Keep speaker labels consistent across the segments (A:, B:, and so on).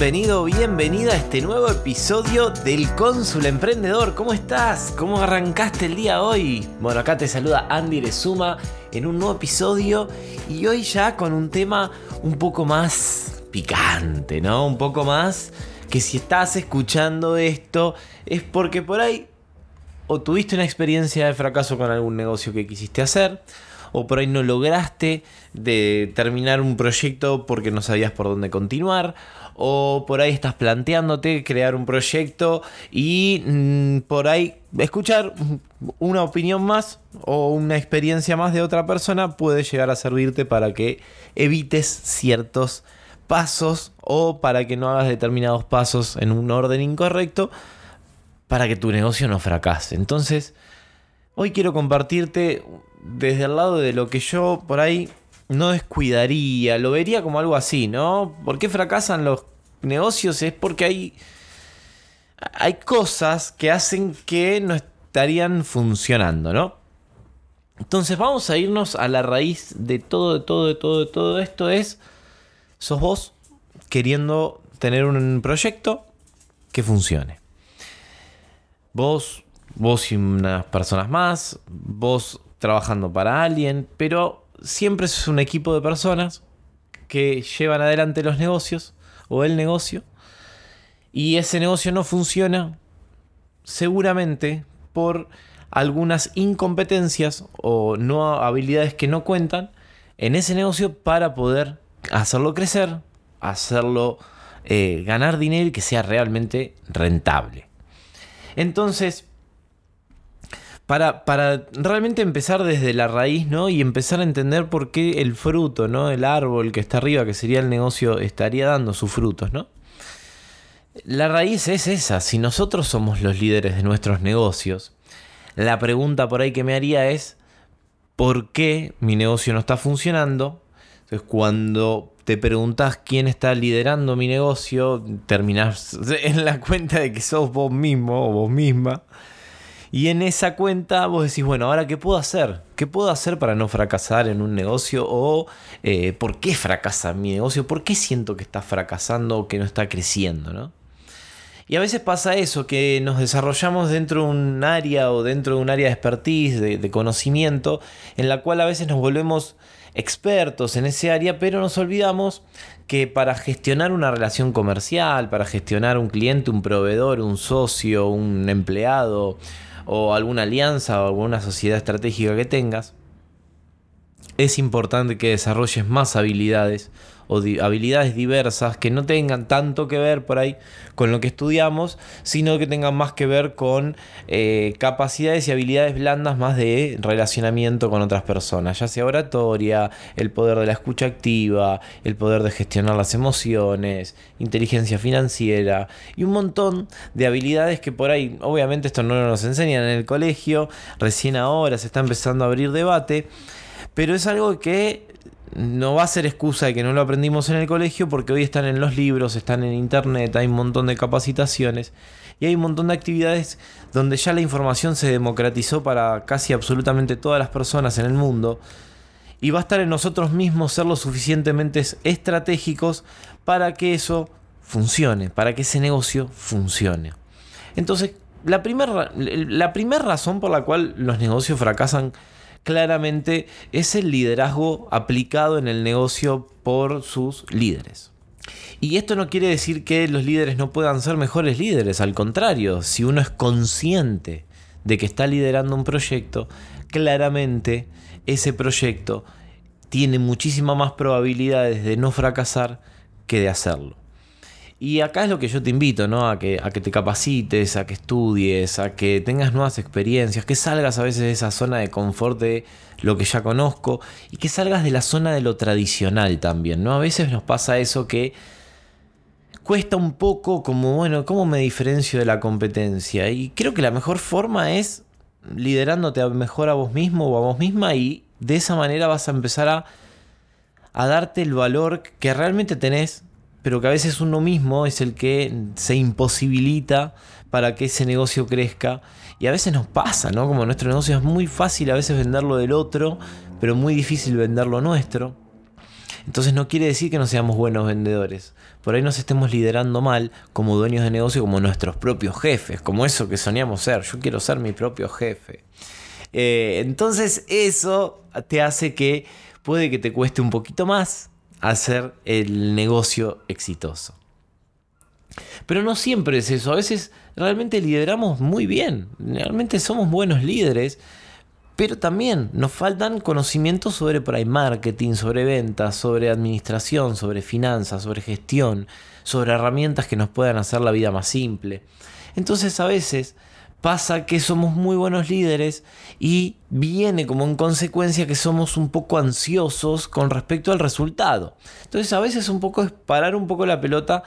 A: Bienvenido, bienvenida a este nuevo episodio del Cónsul Emprendedor. ¿Cómo estás? ¿Cómo arrancaste el día hoy? Bueno, acá te saluda Andy Erezuma en un nuevo episodio y hoy ya con un tema un poco más picante, ¿no? Un poco más que si estás escuchando esto es porque por ahí o tuviste una experiencia de fracaso con algún negocio que quisiste hacer, o por ahí no lograste terminar un proyecto porque no sabías por dónde continuar, o por ahí estás planteándote crear un proyecto y mm, por ahí escuchar una opinión más o una experiencia más de otra persona puede llegar a servirte para que evites ciertos pasos o para que no hagas determinados pasos en un orden incorrecto para que tu negocio no fracase. Entonces, hoy quiero compartirte desde el lado de lo que yo por ahí no descuidaría, lo vería como algo así, ¿no? ¿Por qué fracasan los negocios? Es porque hay, hay cosas que hacen que no estarían funcionando, ¿no? Entonces vamos a irnos a la raíz de todo, de todo, de todo, de todo esto es, sos vos queriendo tener un proyecto que funcione. Vos, vos y unas personas más, vos trabajando para alguien, pero siempre es un equipo de personas que llevan adelante los negocios o el negocio y ese negocio no funciona seguramente por algunas incompetencias o no habilidades que no cuentan en ese negocio para poder hacerlo crecer, hacerlo eh, ganar dinero y que sea realmente rentable. Entonces, para, realmente empezar desde la raíz, ¿no? Y empezar a entender por qué el fruto, ¿no? El árbol que está arriba, que sería el negocio, estaría dando sus frutos, ¿no? La raíz es esa. Si nosotros somos los líderes de nuestros negocios, la pregunta por ahí que me haría es, ¿por qué mi negocio no está funcionando? Entonces, cuando te preguntas quién está liderando mi negocio, terminas en la cuenta de que sos vos mismo o vos misma. Y en esa cuenta vos decís, bueno, ahora qué puedo hacer? ¿Qué puedo hacer para no fracasar en un negocio? ¿O eh, por qué fracasa mi negocio? ¿Por qué siento que está fracasando o que no está creciendo? ¿no? Y a veces pasa eso, que nos desarrollamos dentro de un área o dentro de un área de expertise, de, conocimiento, en la cual a veces nos volvemos expertos en ese área, pero nos olvidamos que para gestionar una relación comercial, para gestionar un cliente, un proveedor, un socio, un empleado, o alguna alianza o alguna sociedad estratégica que tengas, es importante que desarrolles más habilidades o habilidades diversas que no tengan tanto que ver por ahí con lo que estudiamos, sino que tengan más que ver con eh, capacidades y habilidades blandas más de relacionamiento con otras personas, ya sea oratoria, el poder de la escucha activa, el poder de gestionar las emociones, inteligencia financiera y un montón de habilidades que por ahí, obviamente esto no nos enseñan en el colegio, recién ahora se está empezando a abrir debate, pero es algo que no va a ser excusa de que no lo aprendimos en el colegio porque hoy están en los libros, están en internet, hay un montón de capacitaciones y hay un montón de actividades donde ya la información se democratizó para casi absolutamente todas las personas en el mundo y va a estar en nosotros mismos ser lo suficientemente estratégicos para que eso funcione, para que ese negocio funcione. Entonces, la primera la razón por la cual los negocios fracasan claramente es el liderazgo aplicado en el negocio por sus líderes. Y esto no quiere decir que los líderes no puedan ser mejores líderes, al contrario, si uno es consciente de que está liderando un proyecto, claramente ese proyecto tiene muchísimas más probabilidades de no fracasar que de hacerlo. Y acá es lo que yo te invito, ¿no? A que, a que te capacites, a que estudies, a que tengas nuevas experiencias, que salgas a veces de esa zona de confort de lo que ya conozco y que salgas de la zona de lo tradicional también, ¿no? A veces nos pasa eso que cuesta un poco como, bueno, ¿cómo me diferencio de la competencia? Y creo que la mejor forma es liderándote mejor a vos mismo o a vos misma y de esa manera vas a empezar a, a darte el valor que realmente tenés, pero que a veces uno mismo es el que se imposibilita para que ese negocio crezca. Y a veces nos pasa, ¿no? Como nuestro negocio es muy fácil a veces venderlo del otro, pero muy difícil venderlo nuestro. Entonces no quiere decir que no seamos buenos vendedores. Por ahí nos estemos liderando mal como dueños de negocio, como nuestros propios jefes, como eso que soñamos ser. Yo quiero ser mi propio jefe. Eh, entonces eso te hace que puede que te cueste un poquito más hacer el negocio exitoso. Pero no siempre es eso, a veces realmente lideramos muy bien, realmente somos buenos líderes, pero también nos faltan conocimientos sobre prime marketing, sobre ventas, sobre administración, sobre finanzas, sobre gestión, sobre herramientas que nos puedan hacer la vida más simple. Entonces a veces pasa que somos muy buenos líderes y viene como en consecuencia que somos un poco ansiosos con respecto al resultado. Entonces a veces un poco es parar un poco la pelota,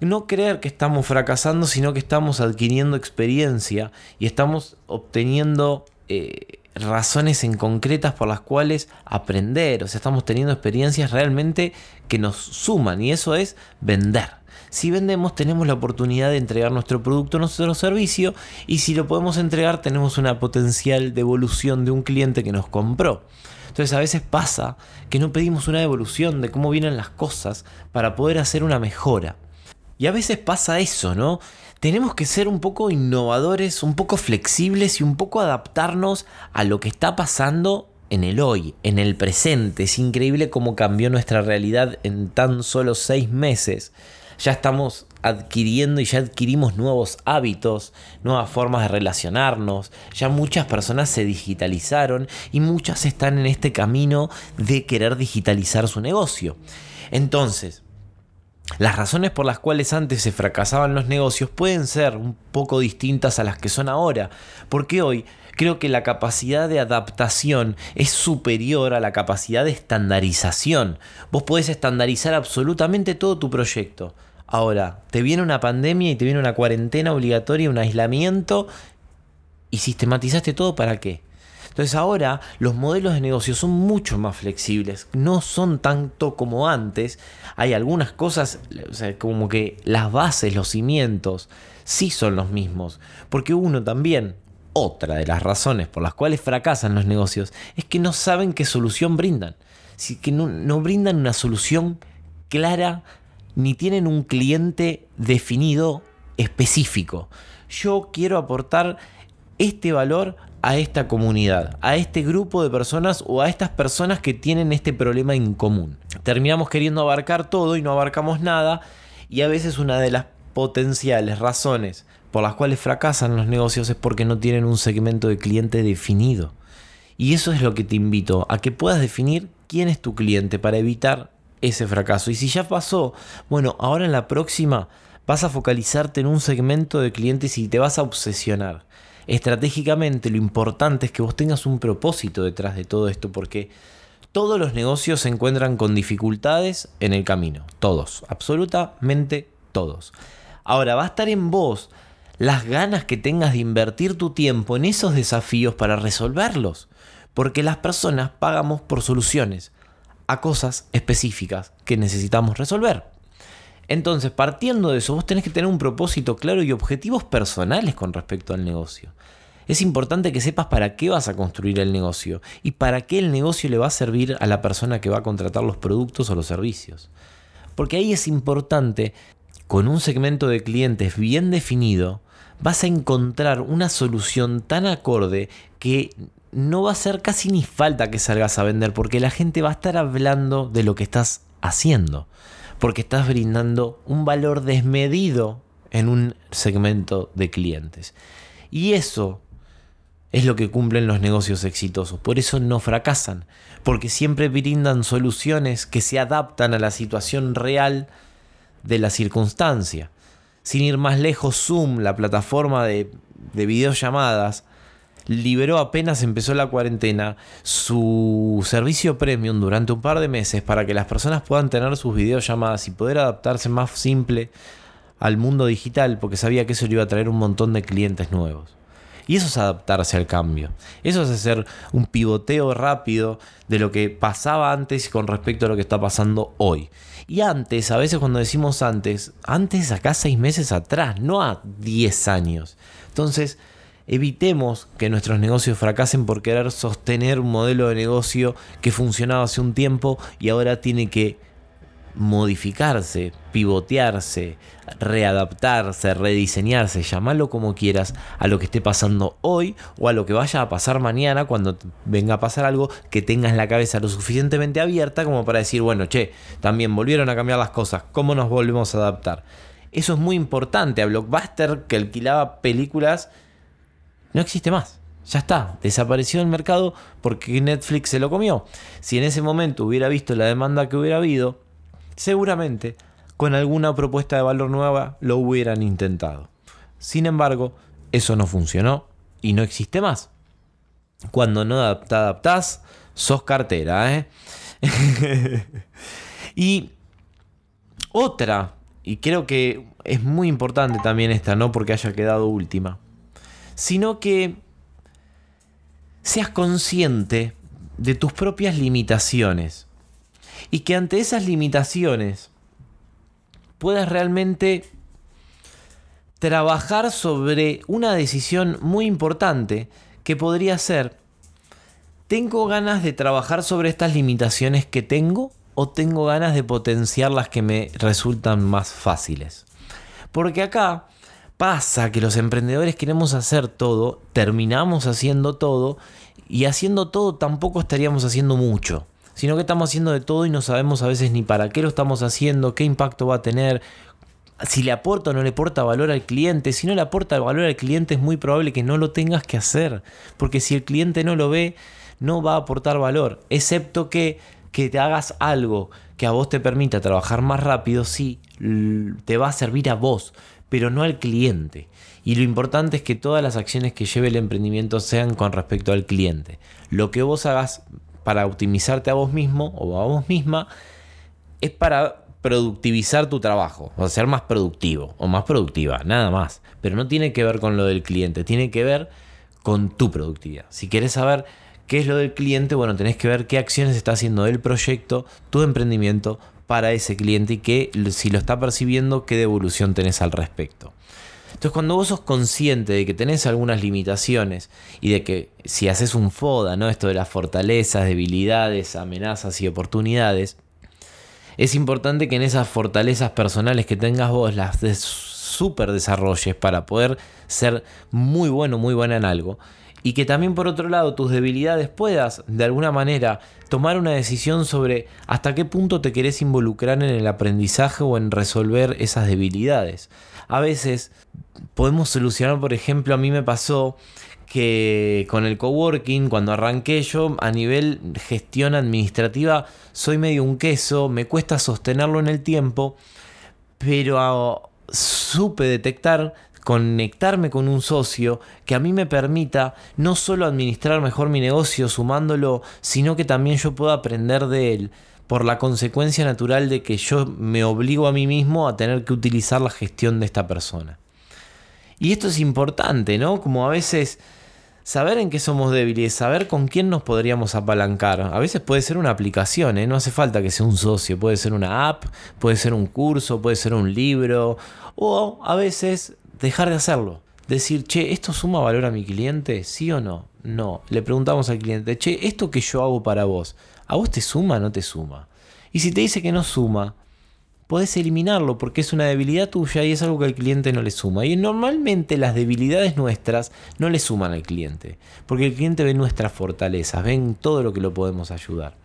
A: no creer que estamos fracasando, sino que estamos adquiriendo experiencia y estamos obteniendo... Eh, razones en concretas por las cuales aprender, o sea, estamos teniendo experiencias realmente que nos suman y eso es vender. Si vendemos tenemos la oportunidad de entregar nuestro producto, nuestro servicio y si lo podemos entregar tenemos una potencial devolución de un cliente que nos compró. Entonces a veces pasa que no pedimos una devolución de cómo vienen las cosas para poder hacer una mejora. Y a veces pasa eso, ¿no? tenemos que ser un poco innovadores, un poco flexibles y un poco adaptarnos a lo que está pasando en el hoy, en el presente. Es increíble cómo cambió nuestra realidad en tan solo seis meses. Ya estamos adquiriendo y ya adquirimos nuevos hábitos, nuevas formas de relacionarnos. Ya muchas personas se digitalizaron y muchas están en este camino de querer digitalizar su negocio. Entonces, las razones por las cuales antes se fracasaban los negocios pueden ser un poco distintas a las que son ahora, porque hoy creo que la capacidad de adaptación es superior a la capacidad de estandarización. Vos podés estandarizar absolutamente todo tu proyecto. Ahora, te viene una pandemia y te viene una cuarentena obligatoria, un aislamiento, y sistematizaste todo para qué? Entonces ahora los modelos de negocio son mucho más flexibles, no son tanto como antes. Hay algunas cosas, o sea, como que las bases, los cimientos, sí son los mismos. Porque uno también, otra de las razones por las cuales fracasan los negocios, es que no saben qué solución brindan. que no, no brindan una solución clara ni tienen un cliente definido específico. Yo quiero aportar este valor a esta comunidad, a este grupo de personas o a estas personas que tienen este problema en común. Terminamos queriendo abarcar todo y no abarcamos nada y a veces una de las potenciales razones por las cuales fracasan los negocios es porque no tienen un segmento de cliente definido. Y eso es lo que te invito, a que puedas definir quién es tu cliente para evitar ese fracaso. Y si ya pasó, bueno, ahora en la próxima vas a focalizarte en un segmento de clientes y te vas a obsesionar estratégicamente lo importante es que vos tengas un propósito detrás de todo esto, porque todos los negocios se encuentran con dificultades en el camino. Todos, absolutamente todos. Ahora, va a estar en vos las ganas que tengas de invertir tu tiempo en esos desafíos para resolverlos. Porque las personas pagamos por soluciones a cosas específicas que necesitamos resolver. Entonces, partiendo de eso, vos tenés que tener un propósito claro y objetivos personales con respecto al negocio. Es importante que sepas para qué vas a construir el negocio y para qué el negocio le va a servir a la persona que va a contratar los productos o los servicios. Porque ahí es importante, con un segmento de clientes bien definido, vas a encontrar una solución tan acorde que no va a ser casi ni falta que salgas a vender porque la gente va a estar hablando de lo que estás haciendo porque estás brindando un valor desmedido en un segmento de clientes. Y eso es lo que cumplen los negocios exitosos. Por eso no fracasan, porque siempre brindan soluciones que se adaptan a la situación real de la circunstancia. Sin ir más lejos, Zoom, la plataforma de, de videollamadas, liberó apenas empezó la cuarentena su servicio premium durante un par de meses para que las personas puedan tener sus videollamadas y poder adaptarse más simple al mundo digital porque sabía que eso le iba a traer un montón de clientes nuevos. Y eso es adaptarse al cambio. Eso es hacer un pivoteo rápido de lo que pasaba antes con respecto a lo que está pasando hoy. Y antes, a veces cuando decimos antes, antes acá seis meses atrás, no a 10 años. Entonces, evitemos que nuestros negocios fracasen por querer sostener un modelo de negocio que funcionaba hace un tiempo y ahora tiene que modificarse, pivotearse, readaptarse, rediseñarse, llamarlo como quieras, a lo que esté pasando hoy o a lo que vaya a pasar mañana cuando venga a pasar algo que tengas la cabeza lo suficientemente abierta como para decir, bueno, che, también volvieron a cambiar las cosas, ¿cómo nos volvemos a adaptar? Eso es muy importante. A Blockbuster que alquilaba películas no existe más. Ya está, desapareció del mercado porque Netflix se lo comió. Si en ese momento hubiera visto la demanda que hubiera habido, seguramente con alguna propuesta de valor nueva lo hubieran intentado. Sin embargo, eso no funcionó y no existe más. Cuando no te adaptás, sos cartera, ¿eh? y otra, y creo que es muy importante también esta, no porque haya quedado última, sino que seas consciente de tus propias limitaciones y que ante esas limitaciones puedas realmente trabajar sobre una decisión muy importante que podría ser, ¿tengo ganas de trabajar sobre estas limitaciones que tengo o tengo ganas de potenciar las que me resultan más fáciles? Porque acá pasa que los emprendedores queremos hacer todo, terminamos haciendo todo y haciendo todo tampoco estaríamos haciendo mucho sino que estamos haciendo de todo y no sabemos a veces ni para qué lo estamos haciendo, qué impacto va a tener, si le aporta o no le aporta valor al cliente. Si no le aporta valor al cliente es muy probable que no lo tengas que hacer, porque si el cliente no lo ve, no va a aportar valor, excepto que, que te hagas algo que a vos te permita trabajar más rápido, sí, te va a servir a vos, pero no al cliente. Y lo importante es que todas las acciones que lleve el emprendimiento sean con respecto al cliente. Lo que vos hagas para optimizarte a vos mismo o a vos misma, es para productivizar tu trabajo, o ser más productivo o más productiva, nada más. Pero no tiene que ver con lo del cliente, tiene que ver con tu productividad. Si quieres saber qué es lo del cliente, bueno, tenés que ver qué acciones está haciendo el proyecto, tu emprendimiento para ese cliente y que si lo está percibiendo, qué devolución tenés al respecto. Entonces cuando vos sos consciente de que tenés algunas limitaciones y de que si haces un FODA, ¿no? esto de las fortalezas, debilidades, amenazas y oportunidades, es importante que en esas fortalezas personales que tengas vos las super desarrolles para poder ser muy bueno, muy buena en algo. Y que también por otro lado tus debilidades puedas de alguna manera tomar una decisión sobre hasta qué punto te querés involucrar en el aprendizaje o en resolver esas debilidades. A veces podemos solucionar, por ejemplo, a mí me pasó que con el coworking, cuando arranqué yo, a nivel gestión administrativa, soy medio un queso, me cuesta sostenerlo en el tiempo, pero supe detectar, conectarme con un socio que a mí me permita no solo administrar mejor mi negocio sumándolo, sino que también yo pueda aprender de él por la consecuencia natural de que yo me obligo a mí mismo a tener que utilizar la gestión de esta persona. Y esto es importante, ¿no? Como a veces saber en qué somos débiles, saber con quién nos podríamos apalancar. A veces puede ser una aplicación, ¿eh? no hace falta que sea un socio, puede ser una app, puede ser un curso, puede ser un libro, o a veces dejar de hacerlo. Decir, che, ¿esto suma valor a mi cliente? ¿Sí o no? No. Le preguntamos al cliente, che, ¿esto que yo hago para vos, ¿A vos te suma o no te suma? Y si te dice que no suma, podés eliminarlo porque es una debilidad tuya y es algo que al cliente no le suma. Y normalmente las debilidades nuestras no le suman al cliente, porque el cliente ve nuestras fortalezas, ven todo lo que lo podemos ayudar.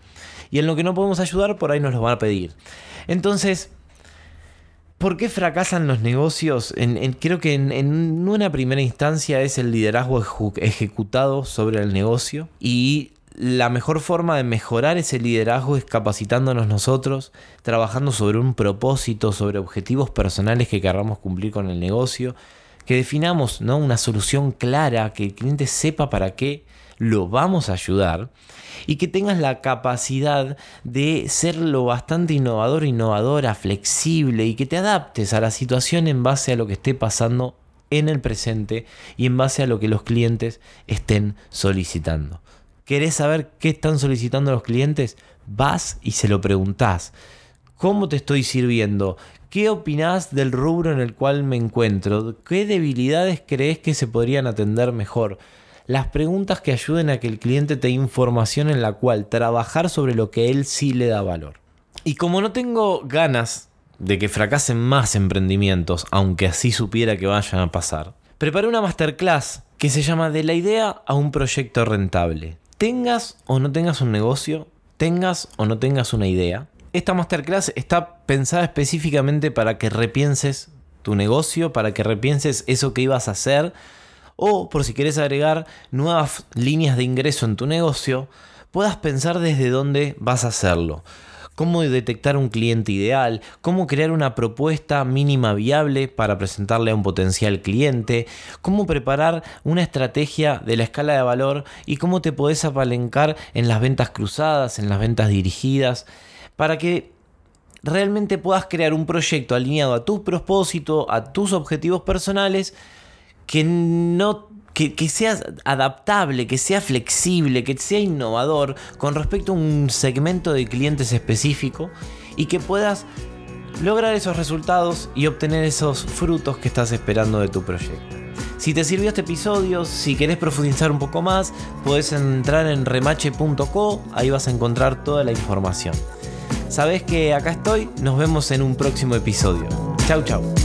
A: Y en lo que no podemos ayudar, por ahí nos lo van a pedir. Entonces, ¿por qué fracasan los negocios? creo que en, una primera instancia es el liderazgo ejecutado sobre el negocio y la mejor forma de mejorar ese liderazgo es capacitándonos nosotros, trabajando sobre un propósito, sobre objetivos personales que queramos cumplir con el negocio, que definamos ¿no? una solución clara, que el cliente sepa para qué lo vamos a ayudar y que tengas la capacidad de ser lo bastante innovador, innovadora, flexible y que te adaptes a la situación en base a lo que esté pasando en el presente y en base a lo que los clientes estén solicitando. ¿Querés saber qué están solicitando los clientes? Vas y se lo preguntás. ¿Cómo te estoy sirviendo? ¿Qué opinás del rubro en el cual me encuentro? ¿Qué debilidades crees que se podrían atender mejor? Las preguntas que ayuden a que el cliente te dé información en la cual trabajar sobre lo que él sí le da valor. Y como no tengo ganas de que fracasen más emprendimientos, aunque así supiera que vayan a pasar, preparé una masterclass que se llama De la idea a un proyecto rentable. Tengas o no tengas un negocio, tengas o no tengas una idea, esta masterclass está pensada específicamente para que repienses tu negocio, para que repienses eso que ibas a hacer, o por si quieres agregar nuevas líneas de ingreso en tu negocio, puedas pensar desde dónde vas a hacerlo. Cómo detectar un cliente ideal, cómo crear una propuesta mínima viable para presentarle a un potencial cliente, cómo preparar una estrategia de la escala de valor y cómo te podés apalencar en las ventas cruzadas, en las ventas dirigidas para que realmente puedas crear un proyecto alineado a tu propósito, a tus objetivos personales, que no que, sea adaptable, que sea flexible, que sea innovador con respecto a un segmento de clientes específico y que puedas lograr esos resultados y obtener esos frutos que estás esperando de tu proyecto. Si te sirvió este episodio, si querés profundizar un poco más, puedes entrar en remache.co, ahí vas a encontrar toda la información. Sabes que acá estoy, nos vemos en un próximo episodio. Chau chau.